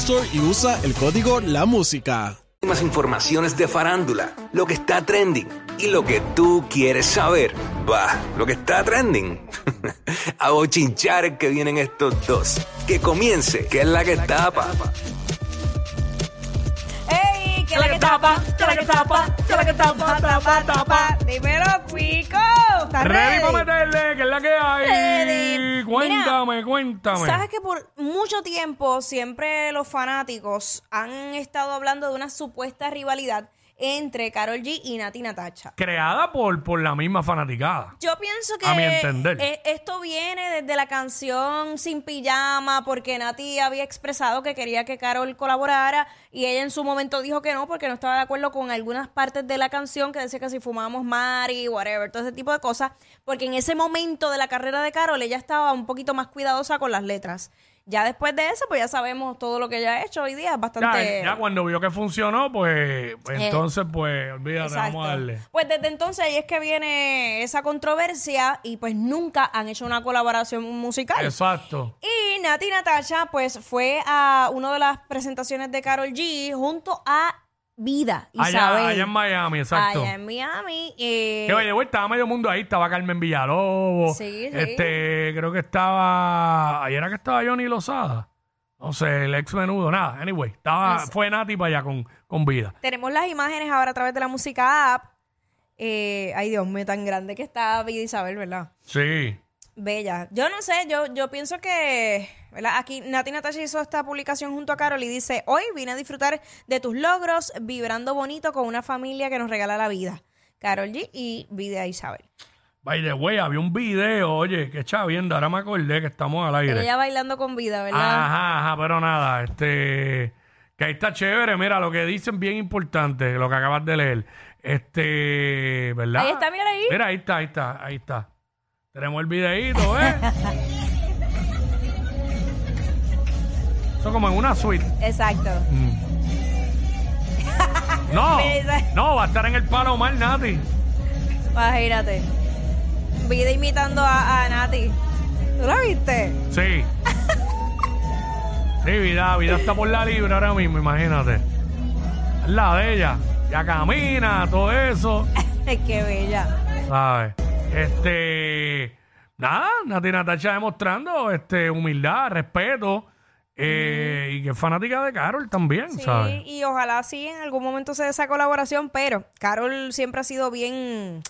Store y usa el código La Música. Más informaciones de farándula, lo que está trending y lo que tú quieres saber. Va, lo que está trending. A bochinchar que vienen estos dos. Que comience, que es la que tapa. Tapa? ¿Qué es la que tapa? ¿Qué es la que tapa? Tapa, tapa. Dímelo, Cuico. ¿Estás Ready para meterle, que es la que hay. Ready. Cuéntame, cuéntame. Sabes que por mucho tiempo siempre los fanáticos han estado hablando de una supuesta rivalidad entre Carol G y Nati Natacha. Creada por, por la misma fanaticada. Yo pienso que A mi entender. eh, esto viene desde la canción Sin Pijama, porque Nati había expresado que quería que Carol colaborara y ella en su momento dijo que no, porque no estaba de acuerdo con algunas partes de la canción que decía que si fumábamos Mari, whatever, todo ese tipo de cosas, porque en ese momento de la carrera de Carol ella estaba un poquito más cuidadosa con las letras. Ya después de eso, pues ya sabemos todo lo que ella ha hecho hoy día, es Ya, bastante... ya cuando vio que funcionó, pues, pues Eh, entonces, pues, olvídate, Exacto. vamos a darle. Pues desde entonces ahí es que viene esa controversia y pues nunca han hecho una colaboración musical. Exacto. Y Nati Natasha pues fue a una de las presentaciones de Carol G junto a Vida Allá, allá en Miami, exacto. Allá en Miami. eh, Que oye, güey, estaba medio mundo ahí, estaba Carmen Villalobos. Sí, sí. Este, creo que estaba. Ayer era que estaba Johnny Lozada. No sé, el ex menudo, nada. Anyway, estaba, Eso. fue Nati para allá con, con vida. tenemos las imágenes ahora a través de la música app. Eh, ay, Dios mío, tan grande que está Vida Isabel, ¿verdad? Sí. Bella. Yo no sé, yo, yo pienso que ¿verdad? aquí Nati Natasha hizo esta publicación junto a Carol y dice, hoy vine a disfrutar de tus logros, vibrando bonito con una familia que nos regala la vida. Carol G y Vida Isabel. By the way, había un video, oye, que chavienda, ahora me acordé que estamos al aire. Ella bailando con vida, ¿verdad? Ajá, ajá, pero nada, este, que ahí está chévere, mira, lo que dicen bien importante, lo que acabas de leer, este, ¿verdad? Ahí está, mira ahí. Mira, ahí está, ahí está, ahí está. Tenemos el videíto, ¿eh? Eso como en una suite. Exacto. No, Mira, no, va a estar en el palo mal, Nati. Imagínate. Vida imitando a, a Nati. ¿Tú la viste? Sí. Sí, vida, vida está por la libre ahora mismo, imagínate. La de ella. Ya camina, todo eso. Qué bella. ¿Sabes? Este. Nada, Nati Natacha demostrando este, humildad, respeto. eh, Y que es fanática de Carol también, Sí, ¿sabes? y ojalá sí en algún momento se dé esa colaboración, pero Carol siempre ha sido bien,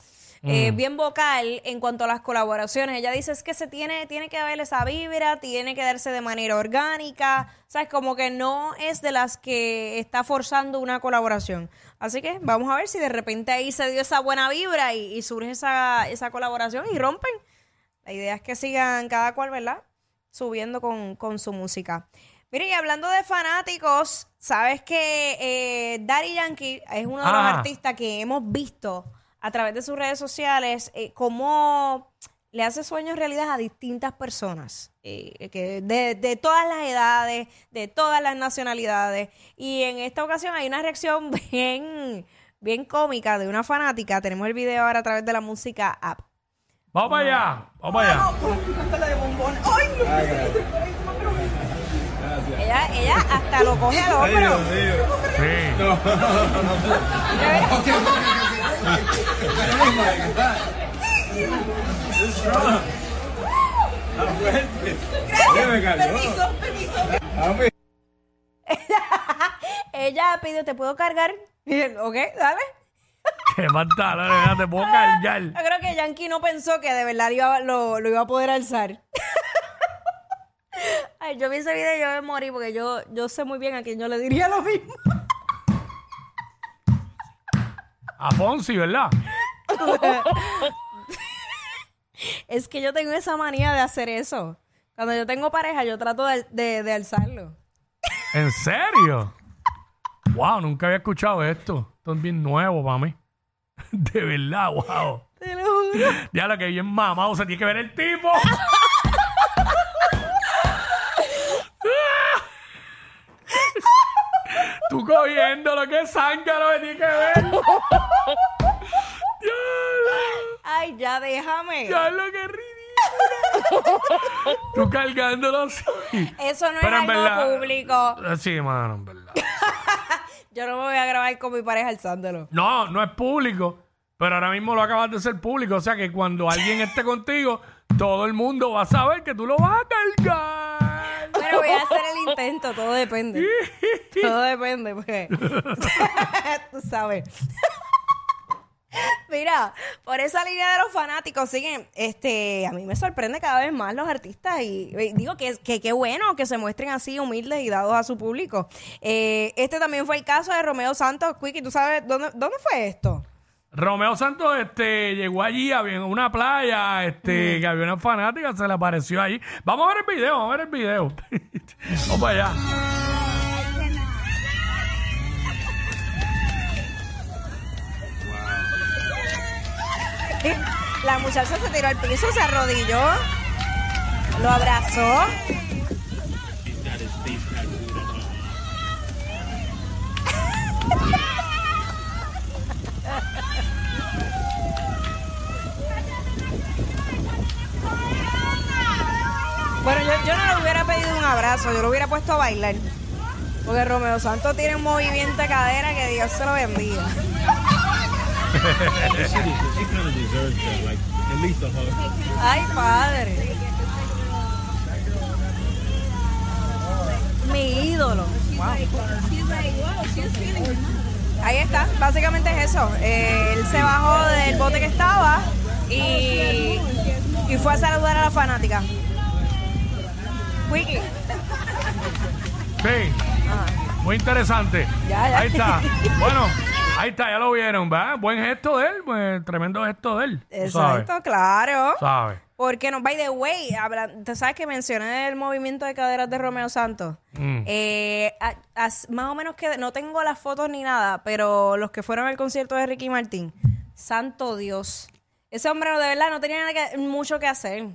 eh, Mm. bien vocal en cuanto a las colaboraciones. Ella dice es que se tiene, tiene que haber esa vibra, tiene que darse de manera orgánica, sabes, como que no es de las que está forzando una colaboración. Así que vamos a ver si de repente ahí se dio esa buena vibra y, y surge esa, esa colaboración y rompen. La idea es que sigan cada cual, ¿verdad? Subiendo con, con su música. Mire, y hablando de fanáticos, sabes que eh, Daddy Yankee es uno de los Ah. artistas que hemos visto a través de sus redes sociales eh, cómo le hace sueños realidad a distintas personas, eh, que de, de todas las edades, de todas las nacionalidades. Y en esta ocasión hay una reacción bien, bien cómica de una fanática. Tenemos el video ahora a través de la música app. Vamos para allá, vamos para allá. Ella, ella hasta lo coge al hombro. Sí. Permiso, permiso. Ella pidió, ¿te puedo cargar? Y él, ok, dale. Qué pantalones, ya te puedo cargar. Yo creo que Yankee no pensó que de verdad iba- lo, lo iba a poder alzar. Ay, yo vi ese video y yo me morí porque yo, yo sé muy bien a quién yo le diría lo mismo. A Fonsi, ¿verdad? Es que yo tengo esa manía de hacer eso. Cuando yo tengo pareja, yo trato de, de- de alzarlo. ¿En serio? Wow, nunca había escuchado esto. Esto es bien nuevo para mí. De verdad, wow. Te lo juro. Ya lo que bien mamado se tiene que ver el tipo. Tú cogiendo lo que es zángano me tiene que ver. Ay, ya déjame. diablo, qué ridículo. Tú cargándolo así. Eso no Pero es en algo verdad- público. Sí, mano, en verdad. Yo no me voy a grabar con mi pareja alzándolo. No, no es público, pero ahora mismo lo acabas de ser público. O sea que cuando alguien esté contigo, todo el mundo va a saber que tú lo vas a cargar. Pero voy a hacer el intento, todo depende. Todo depende, porque tú sabes. Mira, por esa línea de los fanáticos siguen, este, a mí me sorprende cada vez más los artistas y, y digo que que qué bueno que se muestren así humildes y dados a su público. Eh, este también fue el caso de Romeo Santos, Quickie, ¿tú sabes dónde, dónde fue esto? Romeo Santos este, llegó allí había una playa, este, que había una fanática, se le apareció ahí. Vamos a ver el video, vamos a ver el video. vamos para allá. La muchacha se tiró al piso, se arrodilló, lo abrazó. Bueno, yo, yo no le hubiera pedido un abrazo, yo lo hubiera puesto a bailar. Porque Romeo Santos tiene un movimiento de cadera que Dios se lo bendiga. Ay, padre. Mi ídolo. Ahí está, básicamente es eso. Eh, él se bajó del bote que estaba y, y fue a saludar a la fanática. Wiki. Sí, muy interesante. Ya, ya. Ahí está. Bueno, ahí está, ya lo vieron, ¿verdad? Buen gesto de él, pues, tremendo gesto de él. tú sabes, Exacto, claro. ¿Sabes? Porque no, by the way, habla- tú sabes que mencioné el movimiento de caderas de Romeo Santos. Mm. Eh, a- as- más o menos que no tengo las fotos ni nada, pero los que fueron al concierto de Ricky Martín, santo Dios. Ese hombre no, de verdad no tenía nada que- mucho que hacer. O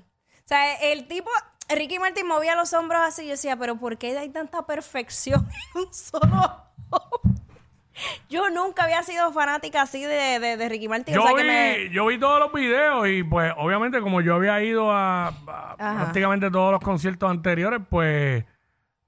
sea, el tipo, Ricky Martín movía los hombros así y yo decía, pero ¿por qué hay tanta perfección en un solo? Yo nunca había sido fanática así de, de- de Ricky Martin. Yo, o sea, que vi, me... yo vi todos los videos y pues obviamente como yo había ido a, a prácticamente todos los conciertos anteriores, pues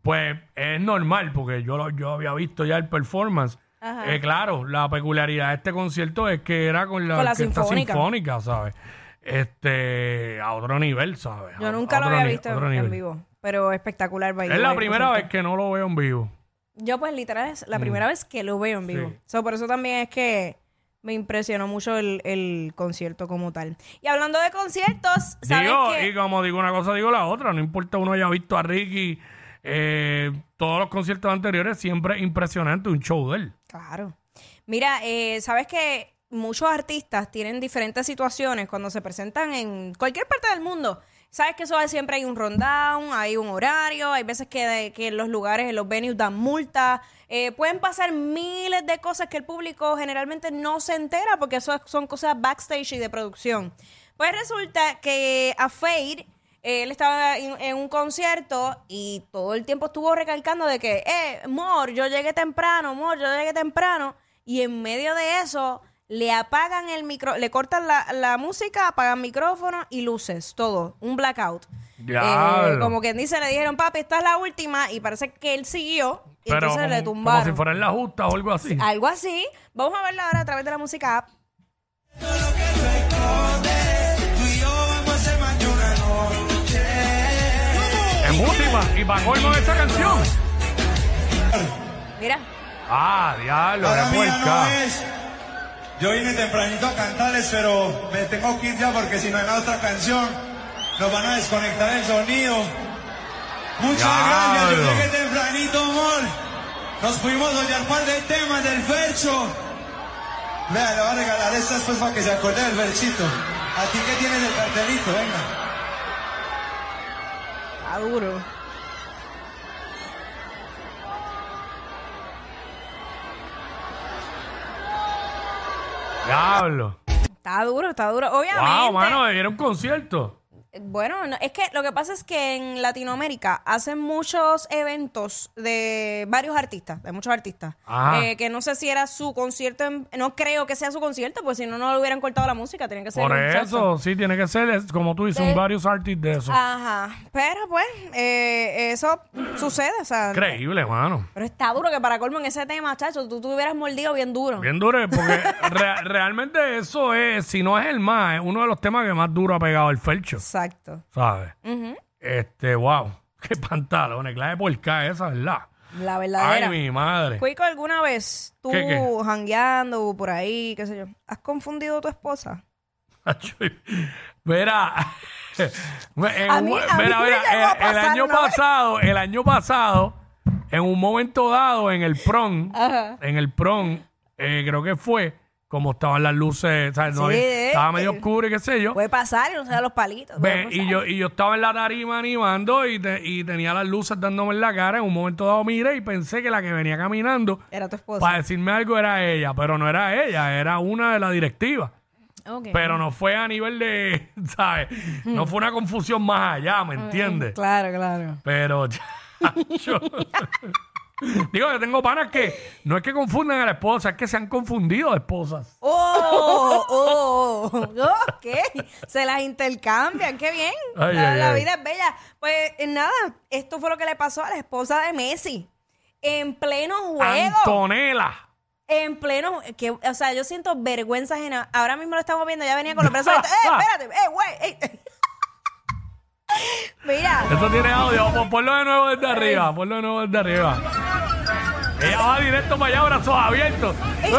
pues es normal porque yo, lo- yo había visto ya el performance. Ajá. Eh, claro, la peculiaridad de este concierto es que era con la, Con la orquesta sinfónica. sinfónica, ¿sabes? Este, a otro nivel, ¿sabes? Yo nunca a lo había visto en, vivo, pero espectacular. by Es la primera vez que no lo veo en vivo. Yo pues literal es la primera vez que lo veo en vivo. Sí. So, por eso también es que me impresionó mucho el, el concierto como tal. Y hablando de conciertos, ¿sabes Digo, qué? y como digo una cosa, digo la otra. No importa uno haya visto a Ricky, eh, todos los conciertos anteriores, siempre impresionante un show de él. Claro. Mira, eh, sabes que muchos artistas tienen diferentes situaciones cuando se presentan en cualquier parte del mundo. Sabes que eso siempre hay un rundown, hay un horario, hay veces que, que los lugares, los venues dan multa. Eh, pueden pasar miles de cosas que el público generalmente no se entera porque eso son cosas backstage y de producción. Pues resulta que a Fade, él estaba en, en un concierto y todo el tiempo estuvo recalcando de que, eh, Mor, yo llegué temprano, Mor, yo llegué temprano. Y en medio de eso, le apagan el micro, le cortan la, la música, apagan micrófono y luces, todo, un blackout. Eh, como quien dice, le dijeron, papi, esta es la última, y parece que él siguió, y Pero entonces le como, tumbaron. como si fuera en la justa o algo así. Algo así. Vamos a verlo ahora a través de la música app. Noche. Última, y para colmo de esa canción. Mira. Ah, diablo, puerca. Yo vine tempranito a cantarles, pero me tengo que ir ya porque si no hay la otra canción, nos van a desconectar el sonido. Muchas gracias, yo llegué tempranito, amor. Nos fuimos a oyar un par de temas del Fercho. Vea, le voy a regalar estas pues para que se acuerde del Ferchito. A ti que tienes el cartelito, venga. Está duro. Diablo. Está duro, está duro. Obviamente. Wow, mano, era un concierto. Bueno, no, es que lo que pasa es que en Latinoamérica hacen muchos eventos de varios artistas, de muchos artistas. Eh, que no sé si era su concierto, en- no creo que sea su concierto, pues si no, no le hubieran cortado la música, tiene que ser. Por un salsa. eso, sí, tiene que ser, es como tú dices, Eh, varios artistas de eso. Ajá, pero pues eh, eso sucede, o sea. Increíble, mano. Pero está duro que para colmo en ese tema, chacho, tú te hubieras mordido bien duro. Bien duro, porque re- realmente eso es, si no es el más, es uno de los temas que más duro ha pegado el Felcho, Exacto. ¿sabes? Este, wow, qué pantalones, clase de porca esa, ¿verdad? La Ay, verdadera. mi madre. Cuico, ¿alguna vez tú ¿Qué, qué? jangueando por ahí, qué sé yo, has confundido a tu esposa? Mira, en A un- mí- a mí mira, me mira, llegó a el, el pasar año una vez. pasado, el año pasado, en un momento dado, en el prom, Ajá. en el prom, eh, creo que fue, como estaban las luces, ¿sabes? No Sí, había- eh, estaba medio eh. oscuro y qué sé yo. Puede pasar y no se da los palitos. Ve, puede y pasar. yo, y yo estaba en la tarima animando y, te- y tenía las luces dándome en la cara. En un momento dado miré y pensé que la que venía caminando Era tu esposa. para decirme algo era ella, pero no era ella, era una de la directiva. Ok. Pero no fue a nivel de, ¿sabes? No fue una confusión más allá, ¿me entiendes? Claro, claro. Pero, yo, digo, yo tengo panas que no es que confunden a la esposa, es que se han confundido de esposas. Oh, oh, oh, ok. Se las intercambian, qué bien. Ay, la ay, la ay. vida es bella. Pues eh, nada, esto fue lo que le pasó a la esposa de Messi. En pleno juego. Antonella. En pleno, que, o sea, yo siento vergüenza ajena. Ahora mismo lo estamos viendo, ya venía con los brazos. ¡Eh, espérate! ¡Eh, güey! ey! Mira, Esto tiene audio, Pon- ponlo de nuevo desde arriba, ponlo de nuevo desde arriba. Ella va directo para allá, brazos abiertos. ¡Eh!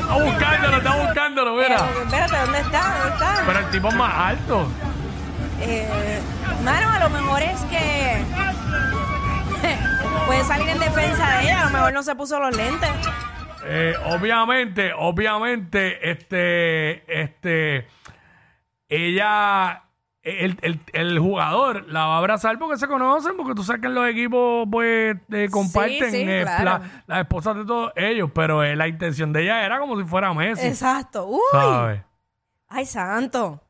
Está buscándolo, está buscándolo, mira. Pero, espérate, ¿dónde está? ¿Dónde está? Pero el tipo es más alto. Eh, mano, a lo mejor es que puede salir en defensa de ella. A lo mejor no se puso los lentes. Eh, obviamente, obviamente, este, este, ella, el, el- el jugador la va a abrazar porque se conocen, porque tú sabes que en los equipos, pues, eh, comparten sí, eh, claro. la- las esposas de todos ellos, pero eh, la intención de ella era como si fuera Messi, Exacto. Uy. ¿sabes? Ay, santo.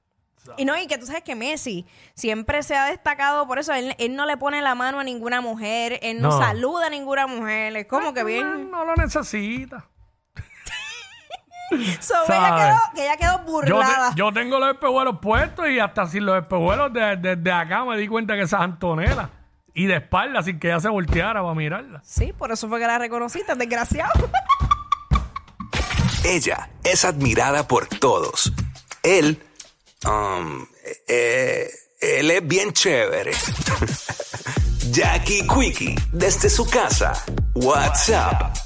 Y no, y que tú sabes que Messi siempre se ha destacado por eso. Él, él no le pone la mano a ninguna mujer, él no, No. saluda a ninguna mujer. Es como que bien. No lo necesita. So, que, ella ¿sabes? quedó, que ella quedó Yo, burlada. te- yo tengo los espejuelos puestos y hasta sin los espejuelos desde de, acá me di cuenta que esa es Antonella. Y de espalda, sin que ella se volteara para mirarla. Sí, por eso fue que la reconociste, desgraciado. Ella es admirada por todos. Él, um, eh, él es bien chévere. Jackie Quickie, desde su casa. WhatsApp